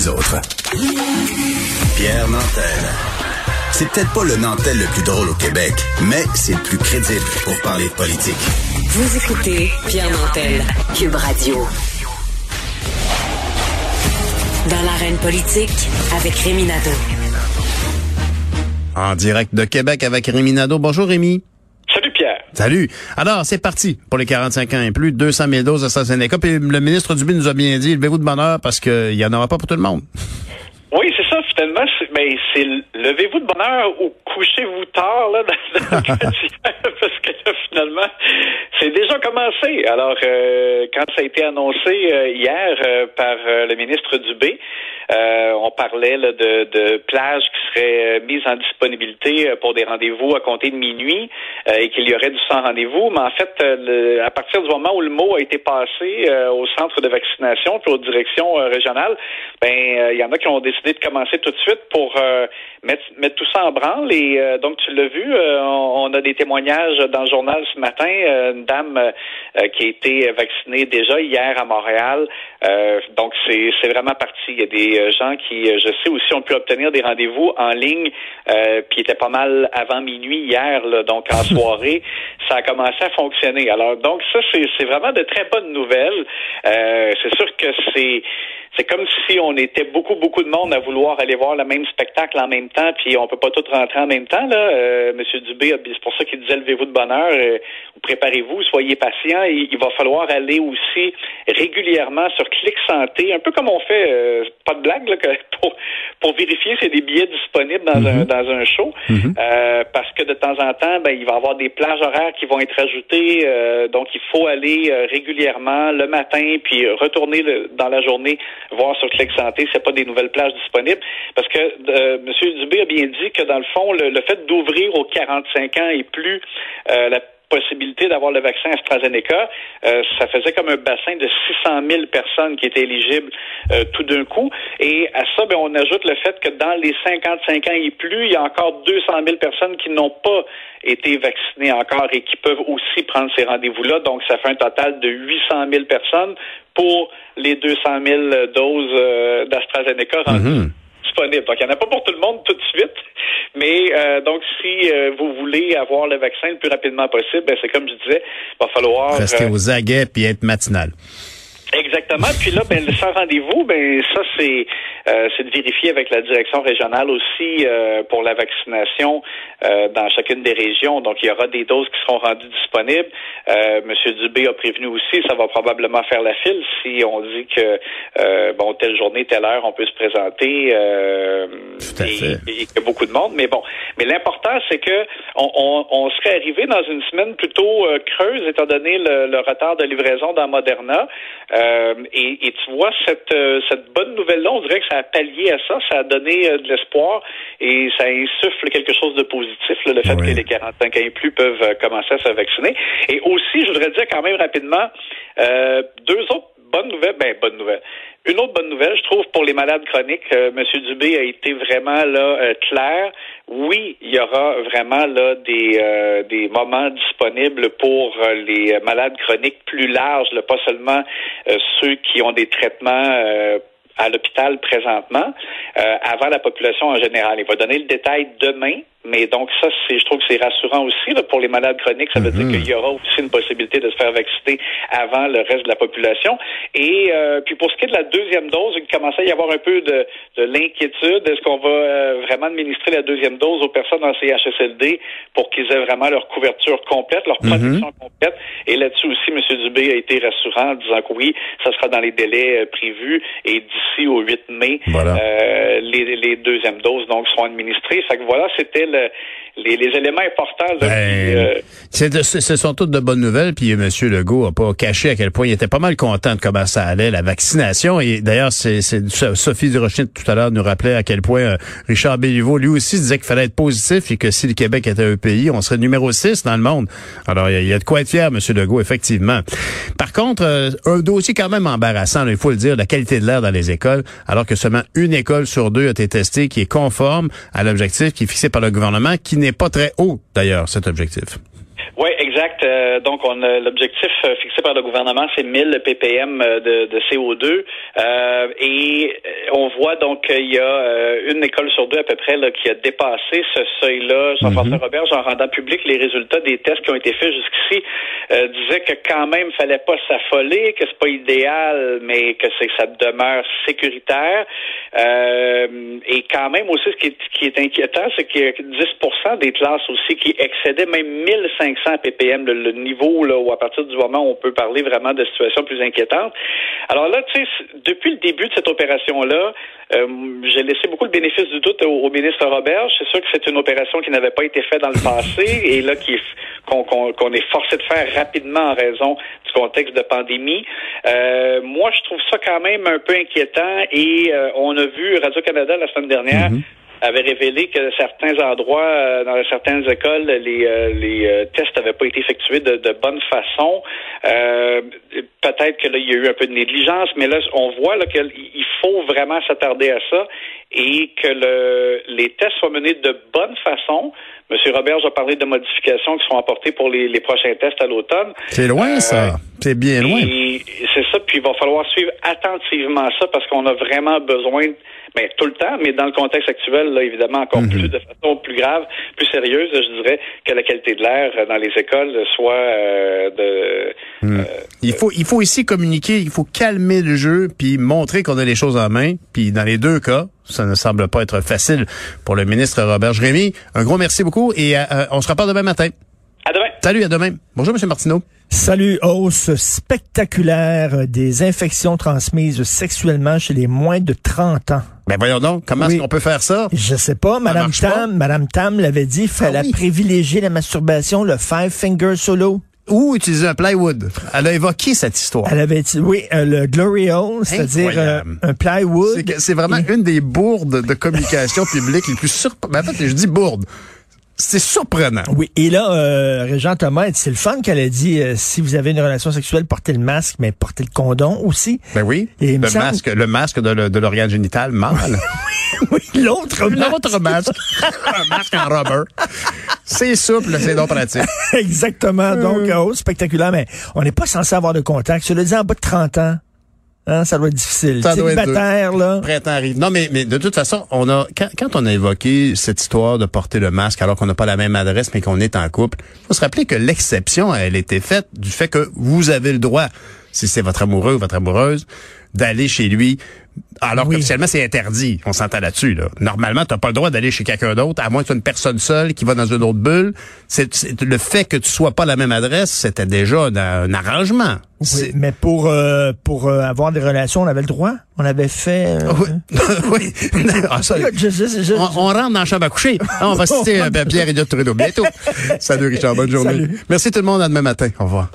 les autres. Pierre Nantel. C'est peut-être pas le Nantel le plus drôle au Québec, mais c'est le plus crédible pour parler de politique. Vous écoutez Pierre Nantel, Cube Radio. Dans l'arène politique, avec Rémi Nadeau. En direct de Québec avec Rémi Nadeau. Bonjour Rémi. Salut. Alors, c'est parti pour les 45 ans et plus, 200 000 doses d'AstraZeneca. Puis le ministre Dubé nous a bien dit, levez-vous de bonheur parce qu'il n'y en aura pas pour tout le monde. Oui, c'est ça, finalement, mais c'est levez-vous de bonheur ou couchez-vous tard, là, dans, dans parce que là, finalement, c'est déjà commencé. Alors, euh, quand ça a été annoncé euh, hier euh, par le ministre Dubé, on parlait là, de, de, plages qui seraient mises en disponibilité pour des rendez-vous à compter de minuit et qu'il y aurait du sans rendez-vous. Mais en fait, à partir du moment où le mot a été passé au centre de vaccination puis aux directions régionales, ben il y en a qui ont décidé de commencer tout de suite pour mettre, tout ça en branle. Et donc, tu l'as vu, on, on, a des témoignages dans le journal ce matin. une dame euh, qui a été vacciné déjà hier à Montréal. Euh, donc, c'est, vraiment parti. Il y a des euh, gens qui, je sais aussi, ont pu obtenir des rendez-vous en ligne, euh, puis était pas mal avant minuit hier, là, donc en soirée. Ça a commencé à fonctionner. Alors, donc, ça, c'est, c'est vraiment de très bonnes nouvelles. c'est sûr que c'est c'est comme si on était beaucoup, beaucoup de monde à vouloir aller voir le même spectacle en même temps, puis on peut pas tout rentrer en même temps. Là. Euh, Monsieur Dubé, c'est pour ça qu'il disait levez-vous de bonheur, euh, préparez-vous, soyez patient. Il, il, va falloir aller aussi régulièrement sur Clic Santé, un peu comme on fait, euh, pas de blague, là, pour, pour vérifier s'il y a des billets disponibles dans, un, mm-hmm. dans un show, mm-hmm. euh, parce que de temps en temps, ben, il va y avoir des plages horaires qui vont être ajoutées, euh, donc il faut aller régulièrement le matin, puis retourner le, dans la journée voir sur Clic Santé s'il n'y a pas des nouvelles plages disponibles. Parce que euh, M. Dubé a bien dit que, dans le fond, le, fait d'ouvrir aux 45 ans et plus euh, la possibilité d'avoir le vaccin AstraZeneca, euh, ça faisait comme un bassin de 600 000 personnes qui étaient éligibles euh, tout d'un coup. Et à ça, ben, on ajoute le fait que dans les 55 ans et plus, il y a encore 200 000 personnes qui n'ont pas été vaccinées encore et qui peuvent aussi prendre ces rendez-vous-là. Donc, ça fait un total de 800 000 personnes pour les 200 000 doses euh, d'AstraZeneca mm-hmm. disponibles. Donc, il n'y en a pas pour tout le monde tout de suite. Mais euh, donc, si euh, vous voulez avoir le vaccin le plus rapidement possible, ben, c'est comme je disais, il va falloir... Rester aux aguets puis être matinal. Exactement. Puis là, ben, sans rendez-vous, ben ça c'est euh, c'est de vérifier avec la direction régionale aussi euh, pour la vaccination euh, dans chacune des régions. Donc il y aura des doses qui seront rendues disponibles. Monsieur Dubé a prévenu aussi, ça va probablement faire la file si on dit que bon telle journée, telle heure, on peut se présenter Tout à et, fait. et, y a beaucoup de monde. Mais bon, mais l'important c'est que on, on, on, serait arrivé dans une semaine plutôt creuse étant donné le, le retard de livraison dans Moderna. Euh, et, et, tu vois, cette, euh, cette bonne nouvelle-là, on dirait que ça a pallié à ça, ça a donné euh, de l'espoir et ça insuffle quelque chose de positif, le fait que les 45 ans et plus peuvent commencer à se vacciner. Et aussi, je voudrais dire quand même rapidement, deux autres bonnes nouvelles, ben bonnes nouvelles. Une autre bonne nouvelle, je trouve, pour les malades chroniques, euh, M. Dubé a été vraiment là euh, clair. Oui, il y aura vraiment là des euh, des moments disponibles pour les malades chroniques plus larges, pas seulement ceux qui ont des traitements à l'hôpital présentement, avant la population en général. Il va donner le détail demain, mais donc ça, c'est, je trouve que c'est rassurant aussi là, pour les malades chroniques. Ça veut dire mhm. qu'il y aura aussi une possibilité de se faire vacciner avant le reste de la population. Et euh, puis pour ce qui est de la deuxième dose, il commençait à y avoir un peu de, de l'inquiétude. Est-ce qu'on va euh, vraiment administrer la deuxième dose aux personnes en CHSLD pour qu'ils aient vraiment leur couverture complète, leur mhm. protection complète? Et là-dessus aussi, M. Dubé a été rassurant en disant que oui, ça sera dans les délais euh, prévus et d'ici au 8 mai, les, les deuxièmes doses donc seront administrées. Fait que voilà, c'était in the les, éléments importants. ben, euh, ce sont toutes de bonnes nouvelles. Puis M. Legault n'a pas caché à quel point il était pas mal content de comment ça allait, la vaccination. Et d'ailleurs, c'est Sophie Durocher tout à l'heure nous rappelait à quel point euh, Richard Béliveau, lui aussi, disait qu'il fallait être positif et que si le Québec était un pays, on serait numéro 6 dans le monde. Alors, il y, a de quoi être fier, M. Legault, effectivement. Par contre, euh, un dossier quand même embarrassant, il faut le dire, la qualité de l'air dans les écoles, alors que seulement une école sur deux a été testée qui est conforme à l'objectif qui est fixé par le gouvernement, qui n'est pas très haut, d'ailleurs, cet objectif. Oui, exact. Euh, donc, on a l'objectif euh, fixé par le gouvernement, c'est 1000 ppm de, de CO2. Euh, et on voit donc qu'il y a une école sur deux à peu près là, qui a dépassé ce seuil-là. Jean-François mm Robert, en rendant public les résultats des tests qui ont été faits jusqu'ici, disait que quand même, fallait pas s'affoler, que c'est pas idéal, mais que c'est ça demeure sécuritaire. et quand même aussi, ce qui est, qui est inquiétant, c'est qu'il y a 10% des classes aussi qui excédaient même 1500 ppm, le, niveau là, où à partir du moment où on peut parler vraiment de situations plus inquiétantes. Alors là, tu sais, depuis le début de cette opération-là, euh, j'ai laissé beaucoup le bénéfice du doute au, ministre Robert. C'est sûr que c'est une opération qui n'avait pas été faite dans le passé et là qu'on est forcé de faire rapidement en raison du contexte de pandémie. Euh, moi, je trouve ça quand même un peu inquiétant et euh, on a vu Radio-Canada la semaine dernière mm-hmm avait révélé que certains endroits, euh, dans certaines écoles, les, euh, les euh, tests n'avaient pas été effectués de, de bonne façon. Peut-être que là, il y a eu un peu de négligence, mais là, on voit qu'il faut vraiment s'attarder à ça et que le, les tests soient menés de bonne façon. Monsieur Robert a parlé de modifications qui seront apportées pour les, les prochains tests à l'automne. C'est loin, ça. C'est bien loin. C'est ça, puis il va falloir suivre attentivement ça parce qu'on a vraiment besoin mais tout le temps, mais dans le contexte actuel, là, évidemment, encore mhm. plus de façon plus grave, plus sérieuse, je dirais, que la qualité de l'air dans les écoles soit euh, de. Hmm. Euh, il faut, il faut ici communiquer, il faut calmer le jeu, puis montrer qu'on a les choses en main. Puis dans les deux cas, ça ne semble pas être facile pour le ministre Robert Jérémy. Un gros merci beaucoup et euh, on se reparle demain matin. Salut, à demain. Bonjour, Monsieur Martineau. Salut, hausse spectaculaire des infections transmises sexuellement chez les moins de 30 ans. Ben voyons donc, comment est-ce qu'on peut faire ça? Je sais pas, Madame Tam, Madame Tam l'avait dit, fallait ah privilégier la masturbation, le five finger solo ou utiliser un plywood. Elle a évoqué cette histoire. Elle avait dit, oui, euh, le Glory Hole, c'est-à-dire euh, un plywood. C'est vraiment une des bourdes de communication publique les plus surprenantes. Ben, en fait, je dis bourde. C'est surprenant. Oui, et là, euh, Régent Thomas, c'est le fun qu'elle a dit, euh, si vous avez une relation sexuelle, portez le masque, mais portez le condom aussi. Ben oui, le, masque, le masque de l'organe génital mâle. oui, l'autre masque. L'autre masque. un masque en rubber. C'est souple, c'est donc pratique. Exactement, donc, euh. oh, spectaculaire, mais on n'est pas censé avoir de contact. Je le dis en bas de 30 ans. Hein, ça doit être difficile. Ça doit être là. Printemps arrive. Non, mais, mais de toute façon, on a quand, quand on a évoqué cette histoire de porter le masque alors qu'on n'a pas la même adresse mais qu'on est en couple, faut se rappeler que l'exception, elle était faite du fait que vous avez le droit, si c'est votre amoureux ou votre amoureuse, d'aller chez lui alors oui. qu'officiellement, c'est interdit. On s'entend là-dessus. Là. Normalement, tu n'as pas le droit d'aller chez quelqu'un d'autre, à moins que tu une personne seule qui va dans une autre bulle. C'est, le fait que tu sois pas à la même adresse, c'était déjà un, arrangement. Oui, mais pour euh, pour euh, avoir des relations, on avait le droit. On avait fait. Euh, oui. ah, ça, on, on, rentre dans la chambre à coucher. Ah, on va citer Pierre et Trudeau bientôt. Salut Richard, bonne journée. Merci tout le monde. À demain matin. Au revoir.